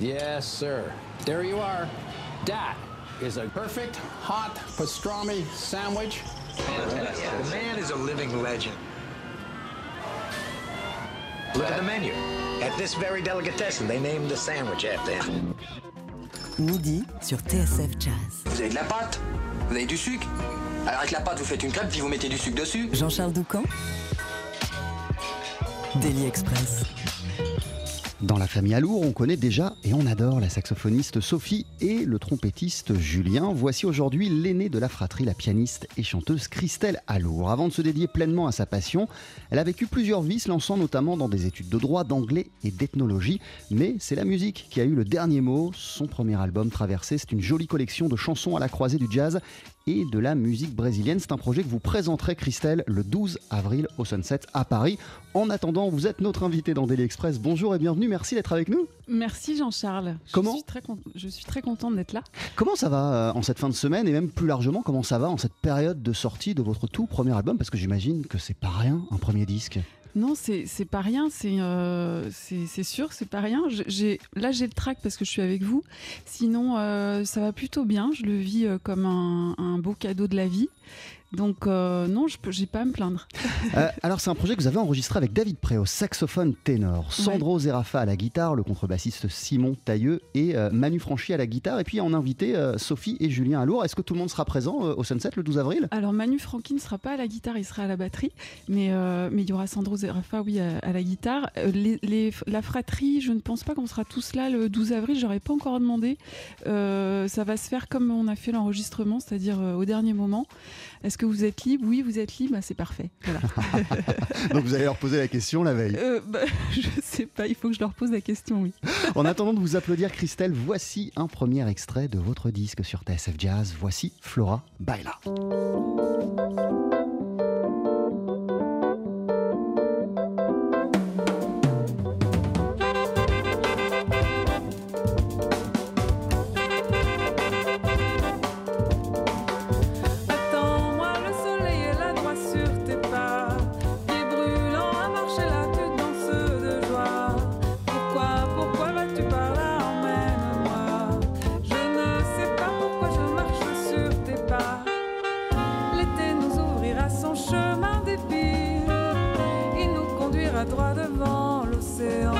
Yes, sir. There you are. That is a perfect hot pastrami sandwich. Fantastic. The man is a living legend. Look at the menu. At this very delicatessen, they named the sandwich after him. Midi sur TSF Jazz. Vous avez de la pâte Vous avez du sucre Alors avec la pâte, vous faites une crêpe, puis vous mettez du sucre dessus. Jean-Charles Doucan Daily Express. Dans la famille Alour, on connaît déjà et on adore la saxophoniste Sophie et le trompettiste Julien. Voici aujourd'hui l'aînée de la fratrie, la pianiste et chanteuse Christelle Alour. Avant de se dédier pleinement à sa passion, elle a vécu plusieurs vies, se lançant notamment dans des études de droit, d'anglais et d'ethnologie. Mais c'est la musique qui a eu le dernier mot. Son premier album, Traversé, c'est une jolie collection de chansons à la croisée du jazz et de la musique brésilienne. C'est un projet que vous présenterez, Christelle, le 12 avril au Sunset à Paris. En attendant, vous êtes notre invité dans Daily Express. Bonjour et bienvenue. Merci d'être avec nous. Merci Jean-Charles. Comment je suis, très je suis très contente d'être là. Comment ça va euh, en cette fin de semaine et même plus largement, comment ça va en cette période de sortie de votre tout premier album? Parce que j'imagine que c'est pas rien, un premier disque. Non, c'est pas rien, c'est euh, sûr, c'est pas rien. J'ai là j'ai le trac parce que je suis avec vous. Sinon, euh, ça va plutôt bien. Je le vis euh, comme un, un beau cadeau de la vie. Donc euh, non, je j'ai pas à me plaindre. Euh, alors c'est un projet que vous avez enregistré avec David Pré au saxophone ténor, Sandro Zerafa à la guitare, le contrebassiste Simon Tailleux et euh, Manu Franchi à la guitare. Et puis en invité Sophie et Julien Alour. Est-ce que tout le monde sera présent au Sunset le 12 avril? Alors Manu Franqui ne sera pas à la guitare, il sera à la batterie, mais mais il y aura Sandro Zerafa, oui, à, à la guitare. Les, les- la fratrie, je ne pense pas qu'on sera tous là le 12 avril. J'aurais pas encore demandé. Ça va se faire comme on a fait l'enregistrement, c'est-à-dire au dernier moment. Est-ce que vous êtes libre? Oui, vous êtes libre. C'est parfait. Voilà. Donc vous allez leur poser la question la veille. Euh, bah, je sais pas. Il faut que je leur pose la question. Oui. En attendant de vous applaudir Christelle, voici un premier extrait de votre disque sur TSF Jazz. Voici Flora Baila. Droit devant l'océan.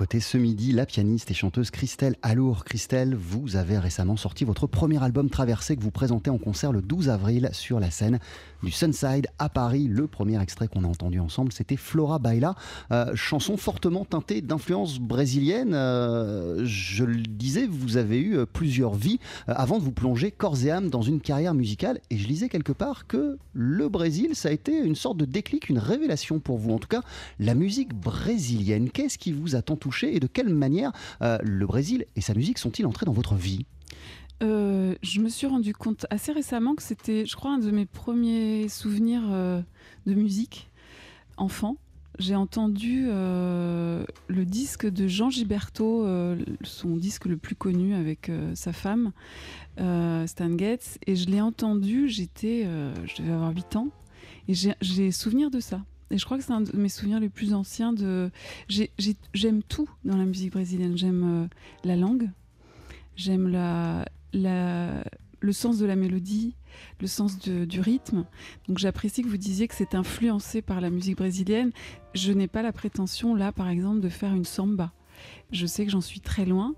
Côtés ce midi la pianiste et chanteuse Christelle Alour. Christelle, vous avez récemment sorti votre premier album Traversé que vous présentez en concert le 12 avril sur la scène du Sunside à Paris. Le premier extrait qu'on a entendu ensemble, c'était Flora Baila, euh, chanson fortement teintée d'influence brésilienne. Euh, je le disais, vous avez eu euh, plusieurs vies avant de vous plonger corps et âme dans une carrière musicale. Et je lisais quelque part que le Brésil, ça a été une sorte de déclic, une révélation pour vous. En tout cas, la musique brésilienne. Qu'est-ce qui vous a tant et de quelle manière euh, le Brésil et sa musique sont-ils entrés dans votre vie? Euh, je me suis rendu compte assez récemment que c'était, je crois, un de mes premiers souvenirs euh, de musique enfant. J'ai entendu le disque de Jean Gilberto, son disque le plus connu avec sa femme, Stan Getz, et je l'ai entendu, j'étais, je devais avoir 8 ans, et j'ai souvenir de ça. Et je crois que c'est un de mes souvenirs les plus anciens de... j'ai- j'ai- J'aime tout dans la musique brésilienne. J'aime euh, la langue, j'aime le sens de la mélodie, le sens du rythme. Donc j'apprécie que vous disiez que c'est influencé par la musique brésilienne. Je n'ai pas la prétention, là, par exemple, de faire une samba. Je sais que j'en suis très loin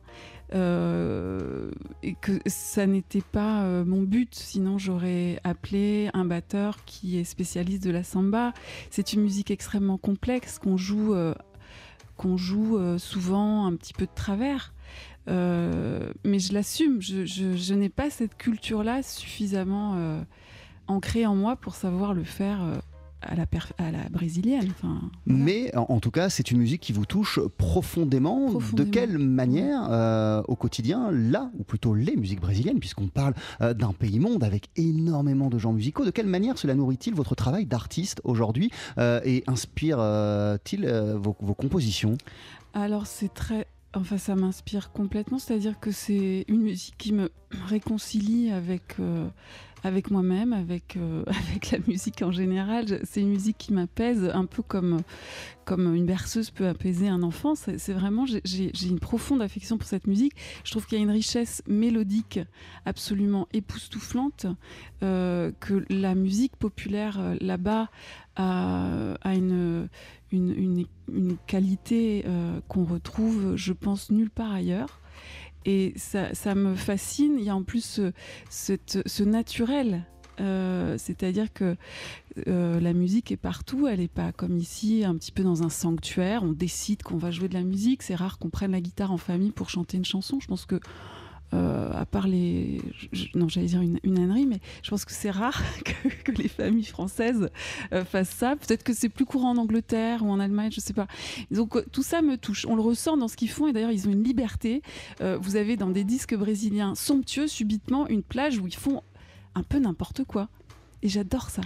euh, et que ça n'était pas euh, mon but. Sinon, j'aurais appelé un batteur qui est spécialiste de la samba. C'est une musique extrêmement complexe qu'on joue, euh, joue souvent un petit peu de travers. Mais je l'assume, je, n'ai pas cette culture-là suffisamment ancrée en moi pour savoir le faire à, la perf- à la brésilienne. Voilà. Mais en, en tout cas, c'est une musique qui vous touche profondément. Profondément. De quelle manière, euh, au quotidien, là, ou plutôt les musiques brésiliennes, puisqu'on parle euh, d'un pays monde avec énormément de genres musicaux, de quelle manière cela nourrit-il votre travail d'artiste aujourd'hui euh, et inspire-t-il vos, vos compositions? Alors c'est très... Enfin ça m'inspire complètement, c'est-à-dire que c'est une musique qui me réconcilie avec, euh, avec moi-même, avec, euh, avec la musique en général. C'est une musique qui m'apaise, un peu comme, comme une berceuse peut apaiser un enfant. C'est vraiment, j'ai- une profonde affection pour cette musique. Je trouve qu'il y a une richesse mélodique absolument époustouflante, euh, que la musique populaire euh, là-bas a, a une, une, une- qualité qu'on retrouve, je pense, nulle part ailleurs. Et ça, ça me fascine. Il y a en plus ce, cette- ce naturel. Euh, C'est-à-dire que euh, la musique est partout, elle n'est pas comme ici, un petit peu dans un sanctuaire. On décide qu'on va jouer de la musique. C'est rare qu'on prenne la guitare en famille pour chanter une chanson. Je pense que, euh, à part les. non, j'allais dire une, une ânerie, mais je pense que c'est rare que, les familles françaises euh, fassent ça. Peut-être que c'est plus courant en Angleterre ou en Allemagne, je sais pas. Donc euh, tout ça me touche. On le ressent dans ce qu'ils font et d'ailleurs ils ont une liberté. Vous avez dans des disques brésiliens somptueux subitement une plage où ils font un peu n'importe quoi. Et j'adore ça.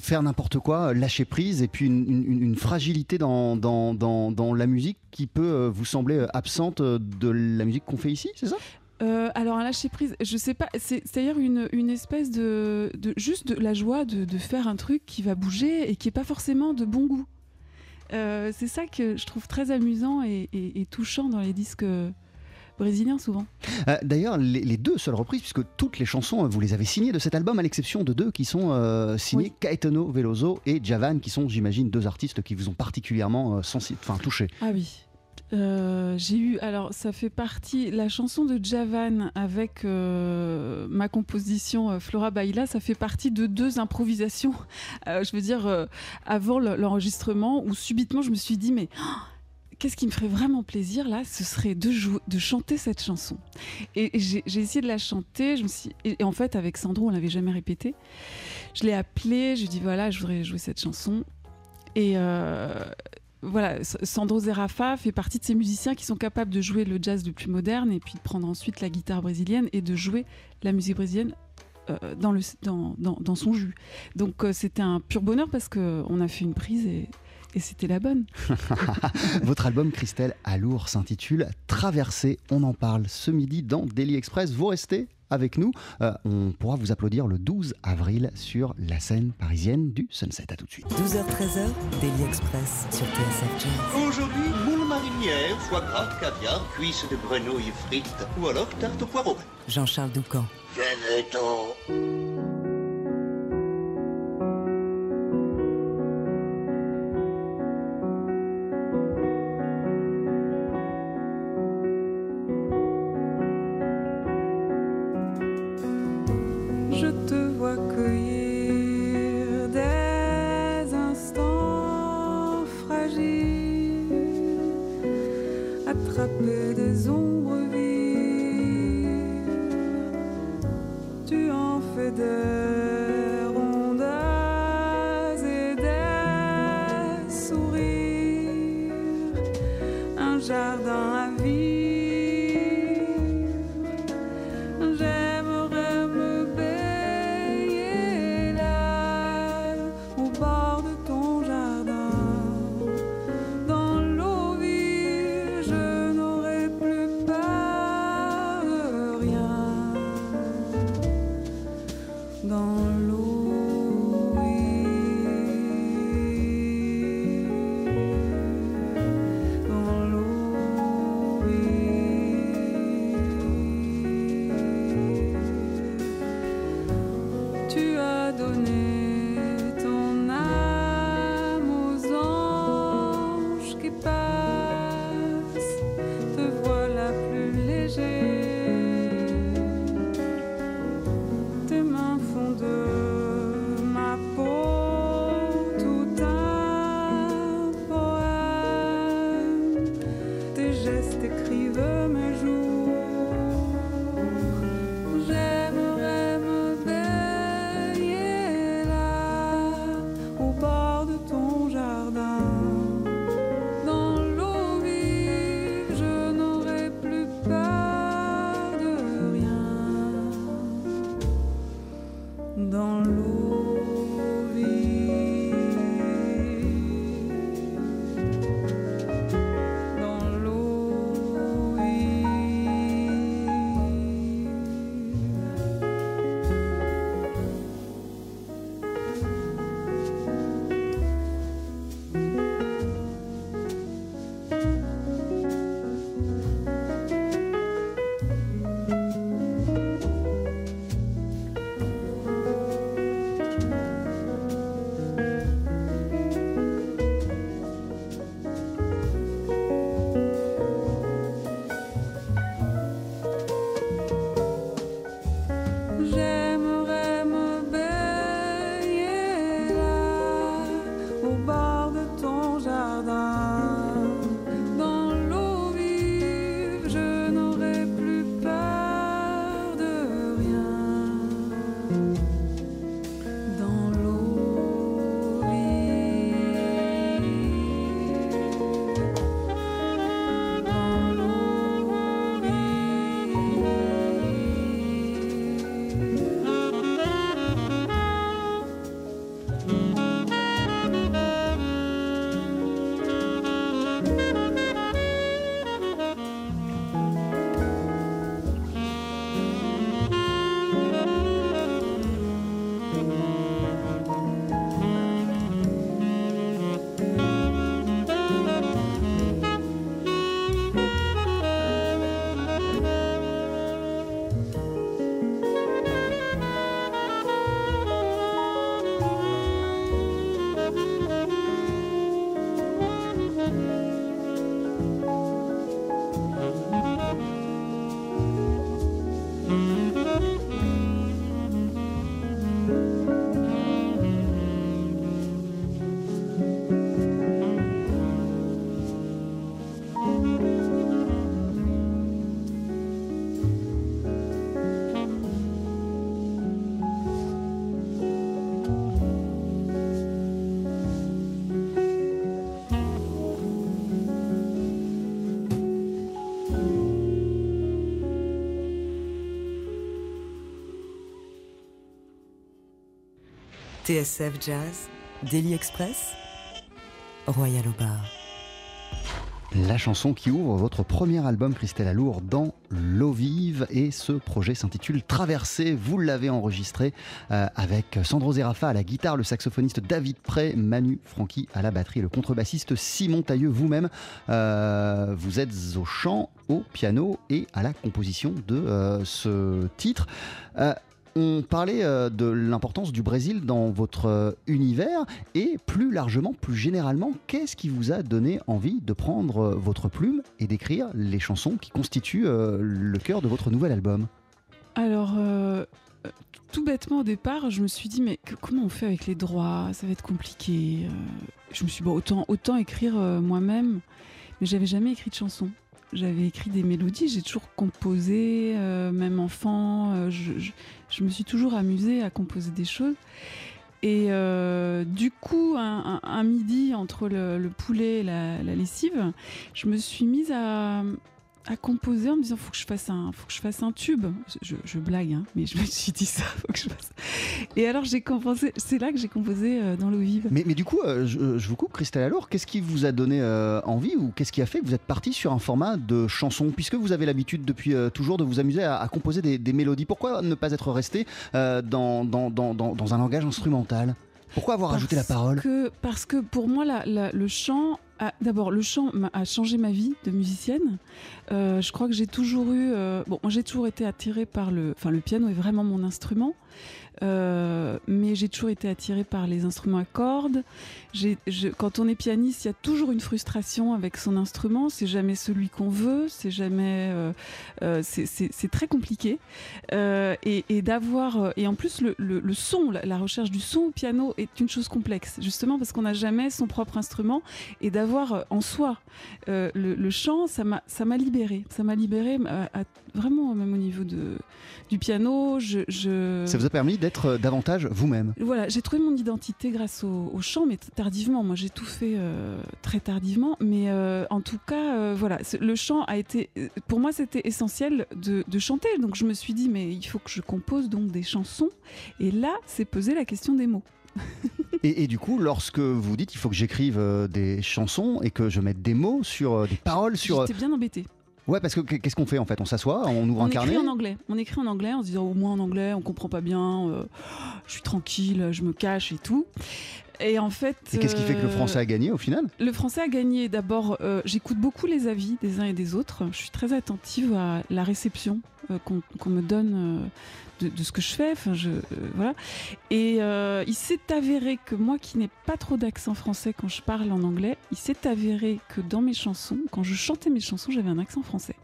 Faire n'importe quoi, lâcher prise, et puis une, fragilité dans, la musique qui peut vous sembler absente de la musique qu'on fait ici, c'est ça? Euh, alors un lâcher prise, je sais pas, c'est c'est-à-dire une, une espèce de, de juste de la joie de, de faire un truc qui va bouger et qui est pas forcément de bon goût. Euh, c'est ça que je trouve très amusant et, et- et touchant dans les disques euh, brésiliens souvent. Euh, D'ailleurs, les, les deux seules reprises, puisque toutes les chansons, vous les avez signées de cet album, à l'exception de deux qui sont euh, signées Oui. Caetano Veloso et Javan, qui sont, j'imagine, deux artistes qui vous ont particulièrement euh, sensi- touché. Ah oui. Euh, j'ai eu alors ça fait partie la chanson de Javan avec euh, ma composition euh, Flora Baila ça fait partie de deux improvisations. Je veux dire avant le- l'enregistrement où subitement je me suis dit mais oh, qu'est-ce qui me ferait vraiment plaisir là? Ce serait de, chanter cette chanson. Et, j'ai essayé de la chanter et, en fait avec Sandro on l'avait jamais répété. Je l'ai appelé je lui ai dit voilà je voudrais jouer cette chanson. Et voilà, Sandro Zerafa fait partie de ces musiciens qui sont capables de jouer le jazz le plus moderne et puis de prendre ensuite la guitare brésilienne et de jouer la musique brésilienne euh, dans, le, dans, dans, dans son jus. Donc euh, c'était un pur bonheur parce qu'on a fait une prise et, et c'était la bonne. Votre album Christelle Alour s'intitule Traversée. On en parle ce midi dans Daily Express. Vous restez avec nous. Euh, on pourra vous applaudir le 12 avril sur la scène parisienne du Sunset. À tout de suite. 12h-13h, Daily Express sur TSF Jazz. Aujourd'hui, moule marinière, foie gras, caviar, cuisses de grenouille frites ou alors tarte au poireau. Jean-Charles Doucan. Venez-t'en. TSF Jazz, Daily Express, Royal au bar. La chanson qui ouvre votre premier album Christelle Alour dans l'eau vive et ce projet s'intitule Traversée. Vous l'avez enregistré euh, avec Sandro Zerafa à la guitare, le saxophoniste David Prey, Manu Franchi à la batterie le contrebassiste Simon Tailleux vous-même. Euh, vous êtes au chant, au piano et à la composition de euh, ce titre. On parlait euh, de l'importance du Brésil dans votre euh, univers et plus largement, plus généralement, qu'est-ce qui vous a donné envie de prendre euh, votre plume et d'écrire les chansons qui constituent le cœur de votre nouvel album? Alors, tout bêtement au départ, je me suis dit, mais comment on fait avec les droits? Ça va être compliqué. Je me suis dit, autant, autant écrire moi-même, mais j'avais jamais écrit de chanson. J'avais écrit des mélodies, j'ai toujours composé, euh, même enfant, euh, je, me suis toujours amusée à composer des choses. Et euh, du coup, un, midi entre le, le poulet et la lessive, je me suis mise à, à composer en me disant faut que je fasse un, faut que je fasse un tube. Je, je blague, hein, mais je me suis dit ça, faut que je fasse. Et alors j'ai composé, c'est là que j'ai composé euh, dans l'eau vive. Mais, mais du coup, euh, je, je vous coupe, Christelle Alour, qu'est-ce qui vous a donné euh, envie ou qu'est-ce qui a fait que vous êtes parti sur un format de chanson? Puisque vous avez l'habitude depuis euh, toujours de vous amuser à, à composer des, des mélodies, pourquoi ne pas être resté euh, dans, dans, dans, dans, dans un langage instrumental? Pourquoi avoir ajouté la Parce parole? que, Parce que pour moi, la- la- le chant, a- d'abord, le chant a changé ma vie de musicienne. Euh, je crois que j'ai toujours eu. euh, bon, j'ai toujours été attirée par le. Le piano est vraiment mon instrument. Euh, mais j'ai toujours été attirée par les instruments à cordes. Quand on est pianiste, il y a toujours une frustration avec son instrument. C'est jamais celui qu'on veut. C'est jamais. euh, euh, c'est- très compliqué. Et d'avoir. Et en plus, le, son, la, recherche du son au piano est une chose complexe, justement parce qu'on n'a jamais son propre instrument. Et d'avoir en soi le, chant, ça m'a libérée. Ça m'a libérée vraiment, même au niveau de, du piano. Ça vous a permis d'être euh, davantage vous-même voilà, j'ai trouvé mon identité grâce au, au chant, mais tardivement. Moi, j'ai tout fait euh, très tardivement, mais euh, en tout cas, euh, voilà, le chant a été, pour moi, c'était essentiel de, de chanter. Donc, je me suis dit, mais il faut que je compose donc des chansons. Et là, c'est posé la question des mots. et, et du coup, lorsque vous dites il faut que j'écrive des chansons et que je mette des mots sur des paroles sur. J'étais bien embêtée. Ouais, parce que qu'est-ce qu'on fait en fait? On s'assoit, on ouvre On un écrit carnet? en anglais. On écrit en anglais en se disant au moins en anglais, on comprend pas bien. euh, je suis tranquille, je me cache et tout. Et en fait. Et qu'est-ce qui fait que le euh, français a gagné au final? Le français a gagné. D'abord, euh, j'écoute beaucoup les avis des uns et des autres. Je suis très attentive à la réception euh, qu'on me donne euh, de, de ce que je fais. Enfin, je, voilà. Et il s'est avéré que moi, qui n'ai pas trop d'accent français quand je parle en anglais, il s'est avéré que dans mes chansons, quand je chantais mes chansons, j'avais un accent français.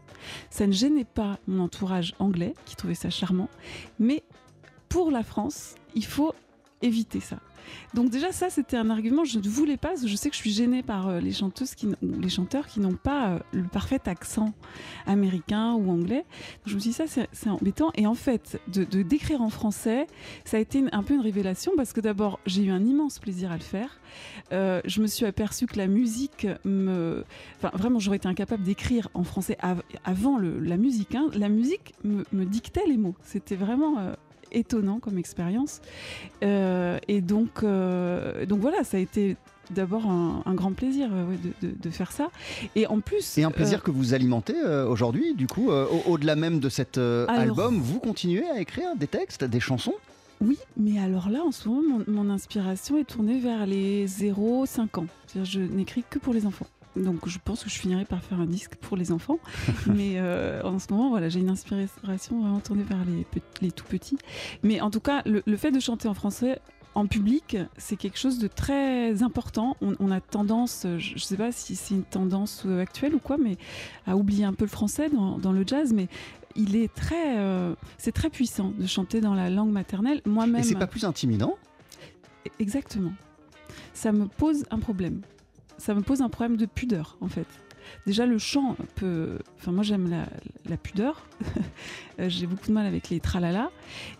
Ça ne gênait pas mon entourage anglais, qui trouvait ça charmant. Mais pour la France, il faut éviter ça. Donc déjà ça c'était un argument je ne voulais pas je sais que je suis gênée par euh, les chanteuses qui ou les chanteurs qui n'ont pas euh, le parfait accent américain ou anglais. Je me suis dit ça c'est embêtant et en fait de, d'écrire en français ça a été un peu une révélation parce que d'abord j'ai eu un immense plaisir à le faire. Euh, je me suis aperçue que la musique me enfin vraiment j'aurais été incapable d'écrire en français av- avant la musique hein. la musique me, dictait les mots. C'était vraiment étonnant comme expérience. Euh, et donc, euh, donc voilà, ça a été d'abord un, un grand plaisir euh, ouais, de, de- de faire ça. Et en plus. Et un plaisir euh, que vous alimentez euh, aujourd'hui, du coup, euh, au- au-delà même de cet Alors- album, vous continuez à écrire des textes, des chansons? Oui, mais alors là, en ce moment, mon, mon inspiration est tournée vers les 0-5 ans. C'est-à-dire, je n'écris que pour les enfants. Donc, je pense que je finirai par faire un disque pour les enfants. mais euh, en ce moment, voilà, j'ai une inspiration vraiment tournée vers les, les tout petits. Mais en tout cas, le, le fait de chanter en français en public, c'est quelque chose de très important. On, on a tendance, je ne sais pas si c'est une tendance euh, actuelle ou quoi, mais à oublier un peu le français dans, dans le jazz. Mais il est très, euh, c'est très puissant de chanter dans la langue maternelle. Moi-même. Et c'est pas plus intimidant? Exactement. Ça me pose un problème. Ça me pose un problème de pudeur, en fait. Déjà, le chant peut. Enfin, moi, j'aime la, la pudeur. Euh, J'ai beaucoup de mal avec les tralala.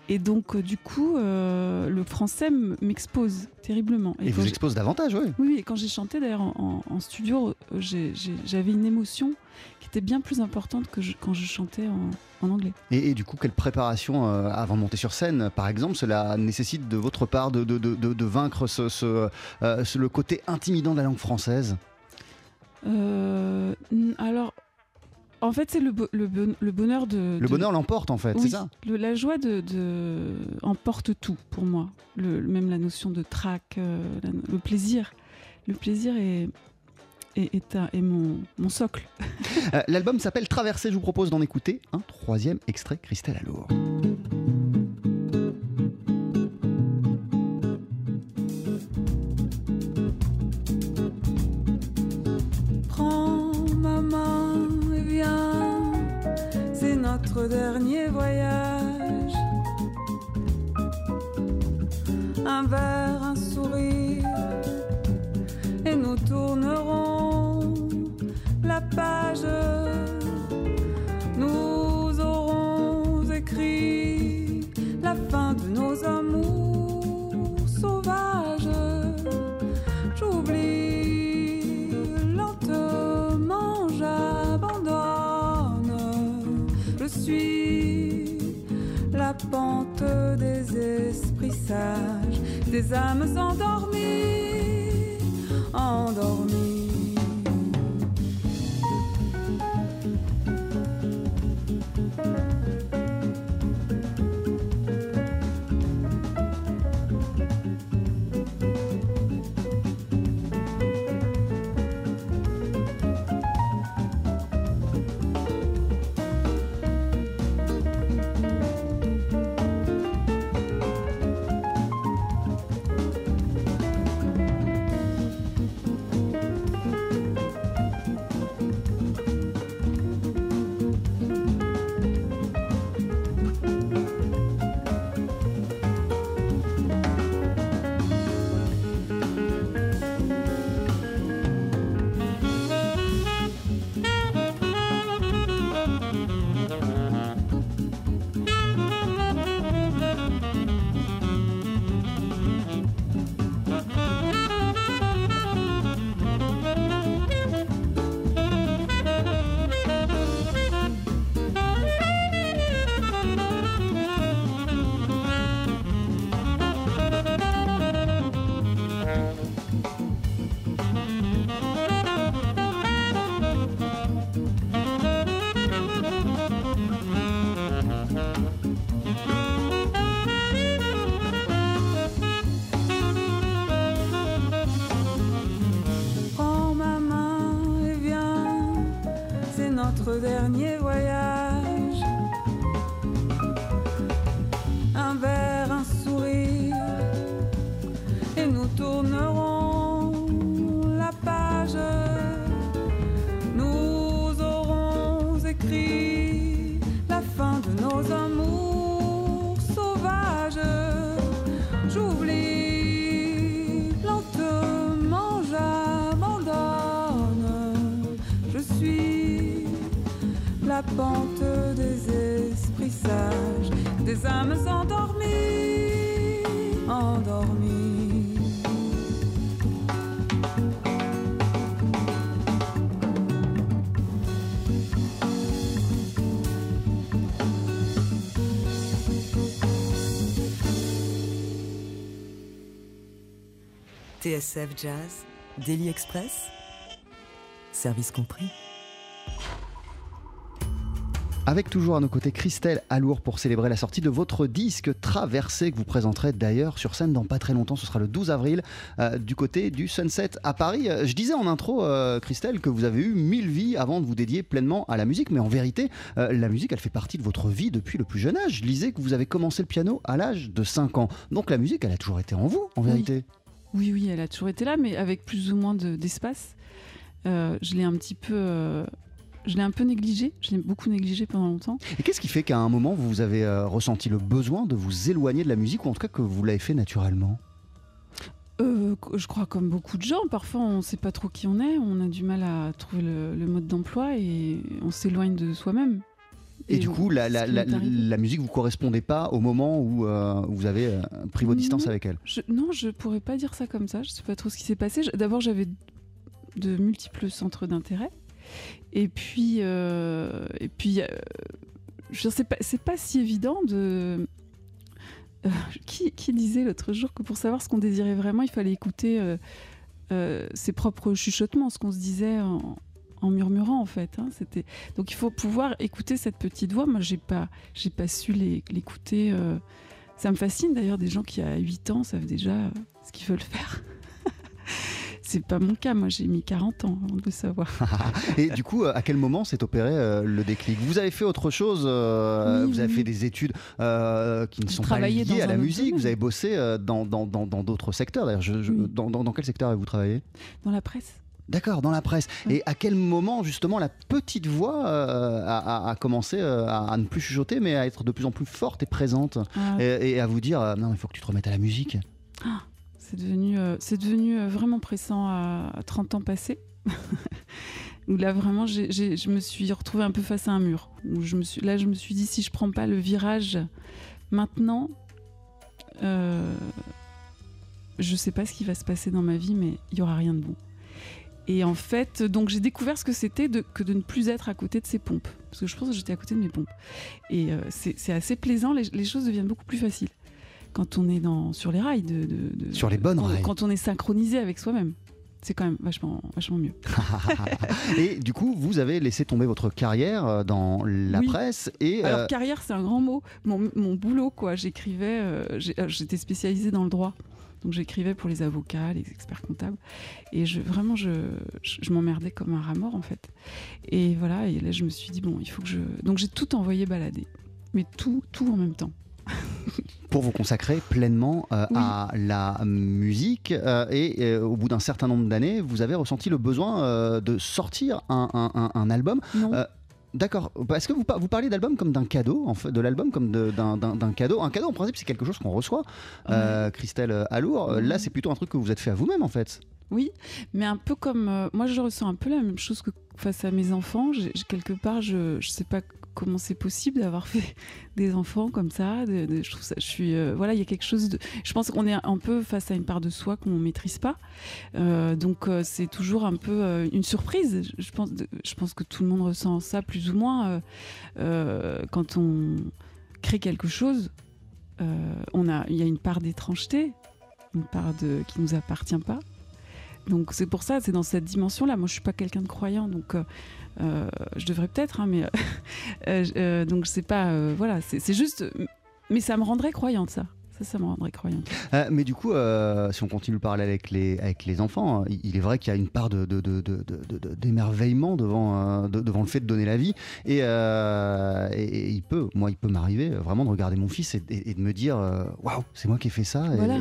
Et donc, euh, du coup, euh, le français m'expose terriblement. Et vous expose davantage, oui. oui, et quand j'ai chanté d'ailleurs en, en- en studio, j'avais une émotion était bien plus importante que je- quand je chantais en, en anglais. Et, et du coup, quelle préparation euh, avant de monter sur scène, par exemple, cela nécessite de votre part de, de- de- de- de vaincre ce, ce, euh, ce- le côté intimidant de la langue française? Euh, alors, en fait, c'est le, bo- le, bon- le bonheur de. Le de- bonheur l'emporte, en fait, c'est ça? le- la joie de, de- emporte tout pour moi. Le, même la notion de trac, euh, le plaisir. Le plaisir est, est, est un- est mon, mon socle. Euh, L'album s'appelle Traversée, je vous propose d'en écouter un troisième extrait, Christelle Alour. Prends ma main et viens, c'est notre dernier voyage. Un verre, page, nous aurons écrit la fin de nos amours sauvages. J'oublie lentement, j'abandonne. Je suis la pente des esprits sages, des âmes endormies, endormies. Dernier voyage. Un verre, un sourire, et nous tournerons la page. Nous aurons écrit la pente des esprits sages, des âmes endormies, endormies. TSF Jazz, Daily Express, service compris. Avec toujours à nos côtés Christelle Alour pour célébrer la sortie de votre disque Traversée que vous présenterez d'ailleurs sur scène dans pas très longtemps, ce sera le 12 avril euh, du côté du Sunset à Paris. Euh, Je disais en intro euh, Christelle que vous avez eu mille vies avant de vous dédier pleinement à la musique, mais en vérité euh, la musique elle fait partie de votre vie depuis le plus jeune âge. Je lisais que vous avez commencé le piano à l'âge de 5 ans, donc la musique elle a toujours été en vous en vérité. Oui, oui, elle a toujours été là, mais avec plus ou moins de- d'espace. Je l'ai un petit peu. Je l'ai un peu négligé. Je l'ai beaucoup négligé pendant longtemps. Et qu'est-ce qui fait qu'à un moment vous avez euh, ressenti le besoin de vous éloigner de la musique ou en tout cas que vous l'avez fait naturellement? Euh, je crois comme beaucoup de gens, parfois on ne sait pas trop qui on est, on a du mal à trouver le, le mode d'emploi et on s'éloigne de soi-même. Et, du coup, la, musique vous correspondait pas au moment où euh, vous avez euh, pris vos distances Non. avec elle? Je- non, je pourrais pas dire ça comme ça. Je sais pas trop ce qui s'est passé. D'abord, j'avais de multiples centres d'intérêt. Et puis, euh, et puis, euh, sais pas, c'est pas si évident de. Euh, qui, disait l'autre jour que pour savoir ce qu'on désirait vraiment, il fallait écouter ses propres chuchotements, ce qu'on se disait en, murmurant en fait. hein. C'était donc il faut pouvoir écouter cette petite voix. Moi, j'ai pas, j'ai pas su l'écouter. ça me fascine d'ailleurs des gens qui à 8 ans savent déjà ce qu'ils veulent faire. C'est pas mon cas, moi j'ai mis 40 ans avant de le savoir. Et du coup, euh, à quel moment s'est opéré euh, le déclic? Vous avez fait autre chose euh, Oui, Vous avez oui, fait des études euh, qui ne sont pas liées à la musique. domaine. Vous avez bossé dans dans- dans- dans d'autres secteurs. D'ailleurs, je- je- Oui. dans, dans- dans quel secteur avez-vous travaillé? Dans la presse. D'accord, dans la presse. Et à quel moment, justement, la petite voix euh, a, a- commencé euh, à, ne plus chuchoter, mais à être de plus en plus forte et présente? Ah, et, et à vous dire euh, non, il faut que tu te remettes à la musique. C'est devenu, euh, c'est devenu euh, vraiment pressant à, à 30 ans passés. où là vraiment, je me suis retrouvée un peu face à un mur. Là, je me suis dit si je prends pas le virage maintenant, euh, je sais pas ce qui va se passer dans ma vie, mais il y aura rien de bon. Et en fait, donc j'ai découvert ce que c'était que de ne plus être à côté de ces pompes. Parce que je pense que j'étais à côté de mes pompes. Et euh, c'est assez plaisant, les choses deviennent beaucoup plus faciles. Quand on est dans, sur les rails. De, de- de- Sur les bonnes rails. Quand on est synchronisé avec soi-même. C'est quand même vachement, vachement mieux. et du coup, vous avez laissé tomber votre carrière euh, dans la Oui. presse et Alors euh, carrière, c'est un grand mot. Mon, mon boulot, quoi. J'écrivais, euh, j'étais spécialisée dans le droit. Donc j'écrivais pour les avocats, les experts comptables. Et je, vraiment, je, je, je m'emmerdais comme un rat mort, en fait. Et voilà, et là, je me suis dit, bon, il faut que je... Donc j'ai tout envoyé balader. Mais tout, tout en même temps. Pour vous consacrer pleinement euh, Oui. à la musique. euh, et euh, au bout d'un certain nombre d'années, vous avez ressenti le besoin de sortir un, un- un- un album. D'accord. Est-ce que vous, par- vous parlez d'album comme d'un cadeau, en fait, de l'album comme d'un cadeau? Un cadeau, en principe, c'est quelque chose qu'on reçoit. Christelle Alour, euh, là, c'est plutôt un truc que vous êtes fait à vous-même, en fait. Oui, mais un peu comme moi, je ressens un peu la même chose que face à mes enfants. Quelque part, je je sais pas comment c'est possible d'avoir fait des enfants comme ça. je trouve ça, je suis euh, voilà, il y a quelque chose de. Je pense qu'on est un peu face à une part de soi qu'on maîtrise pas. Euh, donc euh, c'est toujours un peu une surprise. Je- pense, je pense que tout le monde ressent ça plus ou moins quand on crée quelque chose. on a, il y a une part d'étrangeté, une part de qui nous appartient pas. Donc c'est pour ça, c'est dans cette dimension-là. Moi, je suis pas quelqu'un de croyant, donc je devrais peut-être, hein, mais euh, euh, donc sais pas. euh, voilà, c'est c'est juste, mais ça me rendrait croyante, ça. Ça, ça me rendrait croyante. Euh, mais du coup, euh, si on continue de parler avec les, avec les enfants, euh, il il est vrai qu'il y a une part de, de- de- de- de- de- de- d'émerveillement devant, euh, de- devant le fait de donner la vie. Et, euh, et- et il peut, moi, il peut m'arriver euh, vraiment de regarder mon fils et, de me dire euh, Waouh, c'est moi qui ai fait ça. Voilà,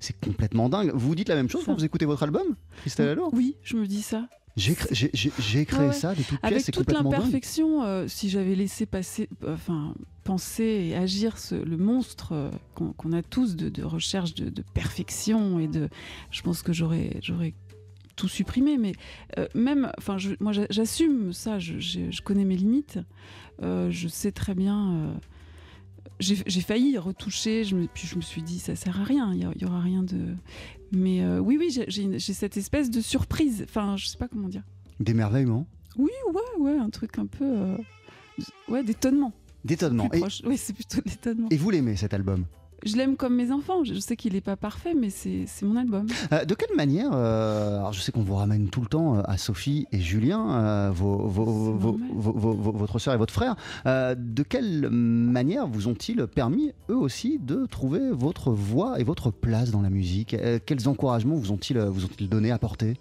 c'est complètement dingue. Vous dites la même chose Ça. quand vous écoutez votre album, Christelle Allor Oui, je me dis ça. J'ai cré- j'ai- j'ai- j'ai créé Ouais, ouais. ça de toutes pièces, Avec c'est toute l'imperfection, euh, si j'avais laissé passer, enfin, penser et agir ce- le monstre euh, qu'on a tous de, de recherche de, de perfection et de, je pense que j'aurais, tout supprimé. Mais euh, même, enfin, moi, j'a- j'assume ça. Je, je- je connais mes limites. Je sais très bien. j'ai failli retoucher, je me, puis je me suis dit ça sert à rien, il y, y aura rien de. Mais euh, oui, oui, j'ai- cette espèce de surprise. Enfin, je sais pas comment dire. D'émerveillement, Oui, ouais, ouais, un truc un peu. euh, Ouais, d'étonnement. d'étonnement. Oui, c'est plutôt d'étonnement. et vous l'aimez cet album? Je l'aime comme mes enfants. Je sais qu'il n'est pas parfait, mais c'est mon album. Euh, de quelle manière, euh, alors je sais qu'on vous ramène tout le temps euh, à Sophie et Julien, euh, vos, vos- vos- votre soeur et votre frère, de quelle manière vous ont-ils permis, eux aussi, de trouver votre voix et votre place dans la musique? Quels encouragements vous ont-ils ont-ils donné, apporté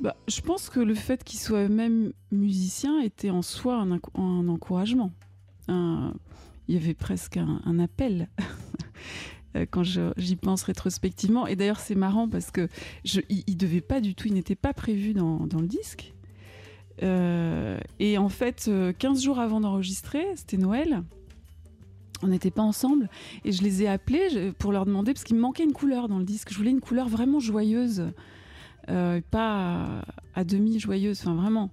Bah, je pense que le fait qu'ils soient eux-mêmes musiciens était en soi un, enc- un encouragement. Un- Il y avait presque un, un appel. euh, Quand j'y pense rétrospectivement. Et d'ailleurs, c'est marrant parce que je, il, pas du tout, n'était pas prévu dans, le disque. Euh, et en fait, euh, 15 jours avant d'enregistrer, c'était Noël. On n'était pas ensemble et je les ai appelés pour leur demander parce qu'il me manquait une couleur dans le disque. Je voulais une couleur vraiment joyeuse, euh, pas à, à demi joyeuse, enfin vraiment.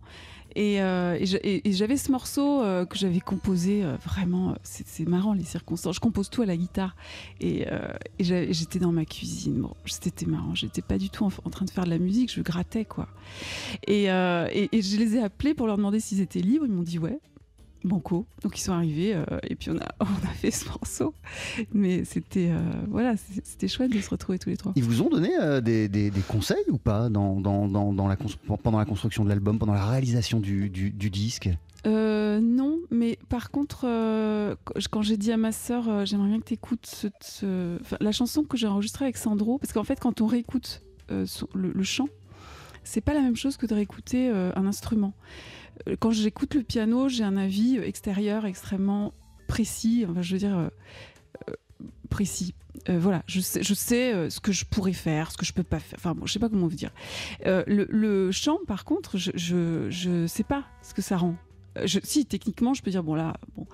Et, euh, et j'avais ce morceau euh, que j'avais composé euh, vraiment, c'est marrant les circonstances. Je compose tout à la guitare et, j'étais dans ma cuisine. Bon, c'était marrant. J'étais pas du tout en, train de faire de la musique, je grattais quoi. Et- et je les ai appelés pour leur demander s'ils étaient libres. Ils m'ont dit ouais. Banco. Donc ils sont arrivés euh, et puis on a, on a fait ce morceau. Mais c'était euh, voilà, c'était chouette de se retrouver tous les trois. Ils vous ont donné euh, des, des- des conseils ou pas dans, dans- dans- dans la pendant la construction de l'album, pendant la réalisation du, du- du disque? Non, mais par contre, quand- j'ai dit à ma sœur, j'aimerais bien que tu écoutes la chanson que j'ai enregistrée avec Sandro, parce qu'en fait, quand on réécoute le chant, c'est pas la même chose que de réécouter euh, un instrument. Euh, Quand j'écoute le piano, j'ai un avis extérieur extrêmement précis, enfin, je veux dire euh, précis. Euh, voilà, je sais, je sais euh, ce que je pourrais faire, ce que je peux pas faire. Enfin, bon, je sais pas comment vous dire. Euh, le, le chant, par contre, je, je, je sais pas ce que ça rend. Je, si, techniquement, je peux dire, bon là, bon.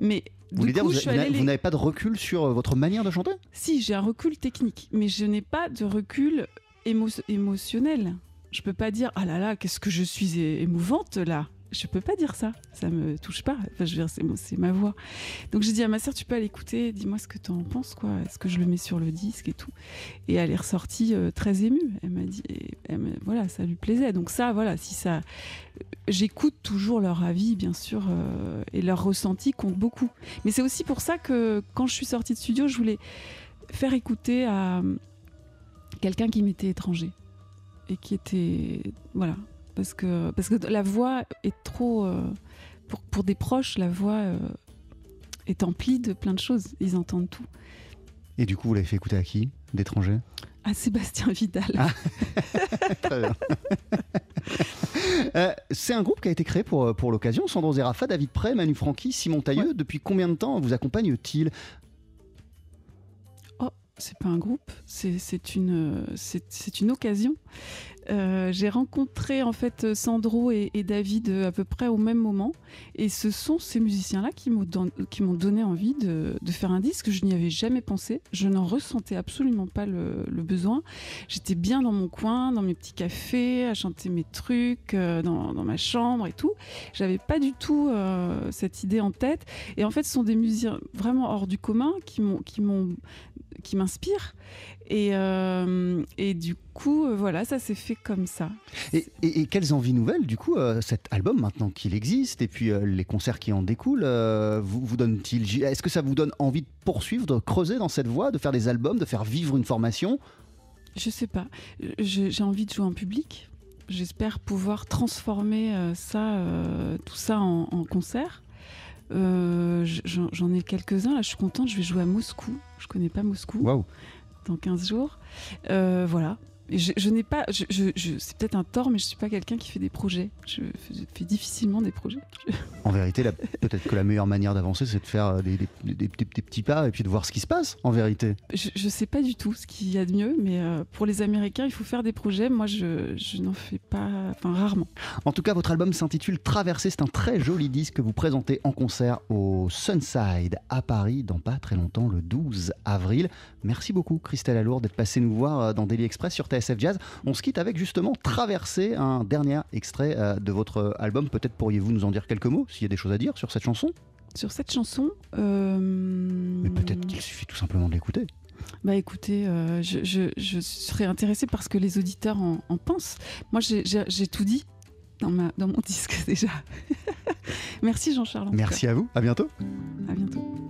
Mais Vous voulez dire coup, vous, vous n'avez- pas de recul sur votre manière de chanter? Si, j'ai un recul technique, mais je n'ai pas de recul émo- émotionnel. Je peux pas dire, ah là là, qu'est-ce que je suis émouvante là. Je peux pas dire ça, ça me touche pas. Enfin, je veux dire, c'est ma voix. Donc j'ai dit à ma sœur, tu peux aller écouter, dis-moi ce que tu en penses, quoi. Est-ce que je le mets sur le disque et tout Et elle est ressortie euh, très émue. Elle m'a dit, voilà, ça lui plaisait. Donc ça, voilà, si ça, j'écoute toujours leur avis, bien sûr, euh, et leur ressenti compte beaucoup. Mais c'est aussi pour ça que quand je suis sortie de studio, je voulais faire écouter à euh, quelqu'un qui m'était étranger et qui était voilà parce que parce que la voix est trop euh, pour, pour des proches la voix euh, est emplie de plein de choses ils entendent tout Et du coup, vous l'avez fait écouter à qui? D'étrangers? À Sébastien Vidal Ah. Très bien. Euh, c'est un groupe qui a été créé pour, pour l'occasion. Sandro Zerafa, David Prey, Manu Franchi, Simon Tailleux. Depuis combien de temps vous accompagne-t-il? C'est pas un groupe, c'est une, c'est une occasion. Euh, J'ai rencontré en fait Sandro et, David à peu près au même moment, et ce sont ces musiciens-là qui m'ont donné envie de, faire un disque. Je n'y avais jamais pensé, je n'en ressentais absolument pas le, besoin. J'étais bien dans mon coin, dans mes petits cafés, à chanter mes trucs, euh, dans, dans ma chambre et tout. J'avais pas du tout euh, cette idée en tête. Et en fait, ce sont des musiciens vraiment hors du commun qui m'ont qui m'inspirent. Et, euh, et du coup, euh, voilà, ça s'est fait comme ça. et, et- et quelles envies nouvelles, du coup, euh, cet album, maintenant qu'il existe, et puis euh, les concerts qui en découlent, vous, vous donne-t-il Est-ce que ça vous donne envie de poursuivre, de creuser dans cette voie, de faire des albums, de faire vivre une formation? Je sais pas. J'ai envie de jouer en public. J'espère pouvoir transformer ça, tout ça en, en concert. Euh, J'en ai quelques-uns. Là, je suis contente. Je vais jouer à Moscou. Je connais pas Moscou. Waouh dans 15 jours. Euh, voilà. Je, je n'ai pas, je, je- je- c'est peut-être un tort, mais je suis pas quelqu'un qui fait des projets. Je fais, difficilement des projets. En vérité, peut-être que la meilleure manière d'avancer, c'est de faire euh, des, des- des- des- des petits pas et puis de voir ce qui se passe, en vérité. Je, je sais pas du tout ce qu'il y a de mieux, mais euh, pour les Américains, il faut faire des projets. Moi, je, n'en fais pas, enfin rarement. En tout cas, votre album s'intitule Traversée. C'est un très joli disque que vous présentez en concert au Sunside à Paris dans pas très longtemps, le 12 avril. Merci beaucoup, Christelle Alour, d'être passée nous voir euh, dans Daily Express sur Jazz. On se quitte avec justement Traversée, un dernier extrait euh, de votre album. Peut-être pourriez-vous nous en dire quelques mots, s'il y a des choses à dire sur cette chanson? Sur cette chanson, euh, Mais peut-être qu'il suffit tout simplement de l'écouter. Bah écoutez, euh, je, je- je serais intéressée parce que les auditeurs en, en pensent. Moi, j'ai- tout dit dans, ma, dans mon disque déjà. Merci Jean-Charles. Merci à vous, à bientôt. À bientôt.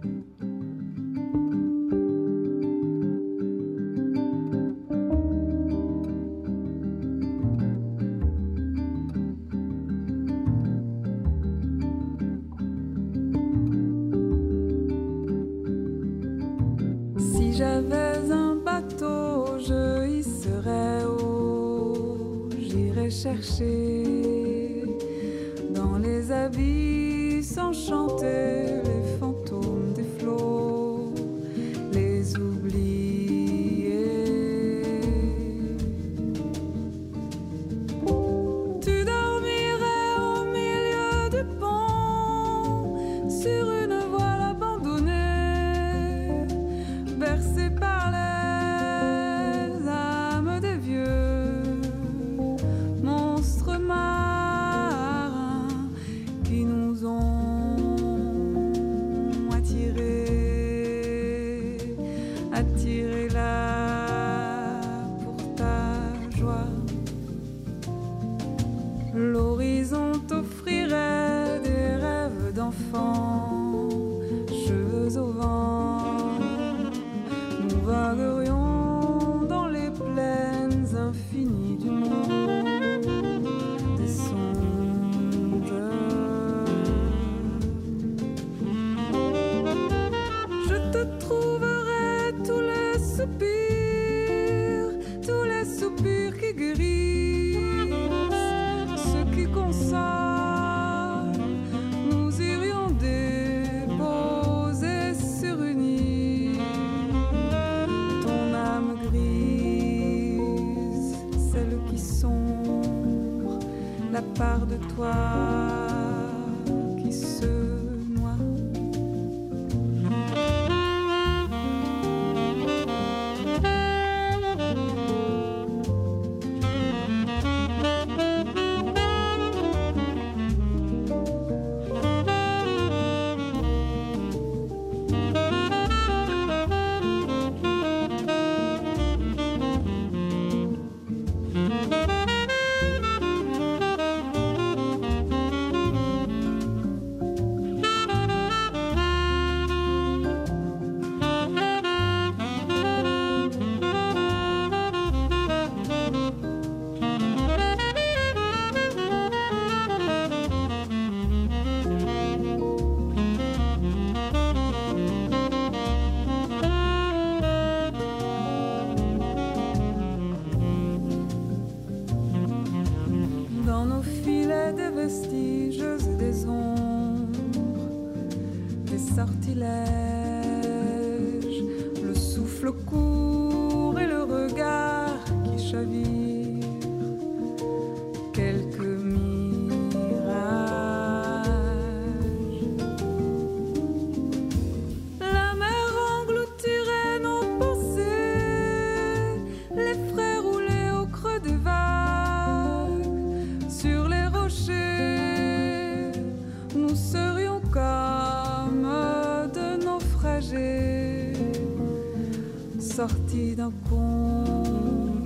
Sortis d'un conte,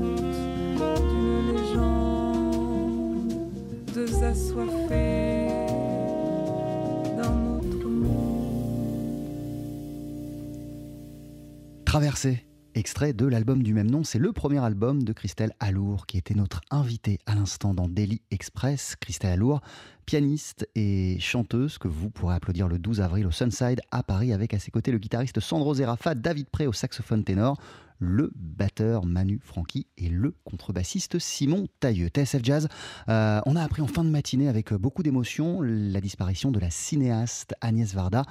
d'une légende, deux assoiffés d'un autre monde. Traversée, extrait de l'album du même nom. C'est le premier album de Christelle Alour qui était notre invitée à l'instant dans Daily Express. Christelle Alour, pianiste et chanteuse que vous pourrez applaudir le 12 avril au Sunside à Paris avec à ses côtés le guitariste Sandro Zerafa, David Pré au saxophone ténor, le batteur Manu Franchi et le contrebassiste Simon Tailleux. TSF Jazz, euh, on a appris en fin de matinée avec beaucoup d'émotion la disparition de la cinéaste Agnès Varda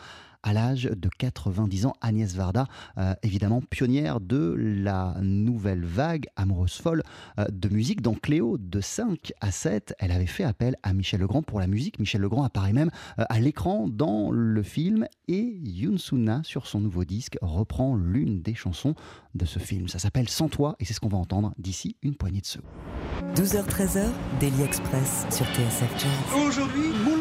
à l'âge de 90 ans. Agnès Varda, euh, évidemment pionnière de la nouvelle vague amoureuse folle euh, de musique. Dans Cléo, de 5 à 7, elle avait fait appel à Michel Legrand pour la musique. Michel Legrand apparaît même euh, à l'écran dans le film et Yunsuna, sur son nouveau disque, reprend l'une des chansons de ce film. Ça s'appelle Sans toi et c'est ce qu'on va entendre d'ici une poignée de secondes. 12h-13h, Daily Express sur TSF Jazz. Aujourd'hui, moule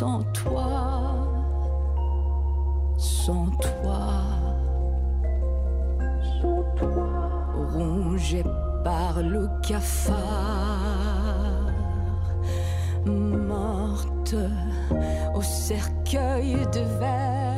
Sans toi, sans toi, sans toi, rongé par le cafard, morte au cercueil de verre.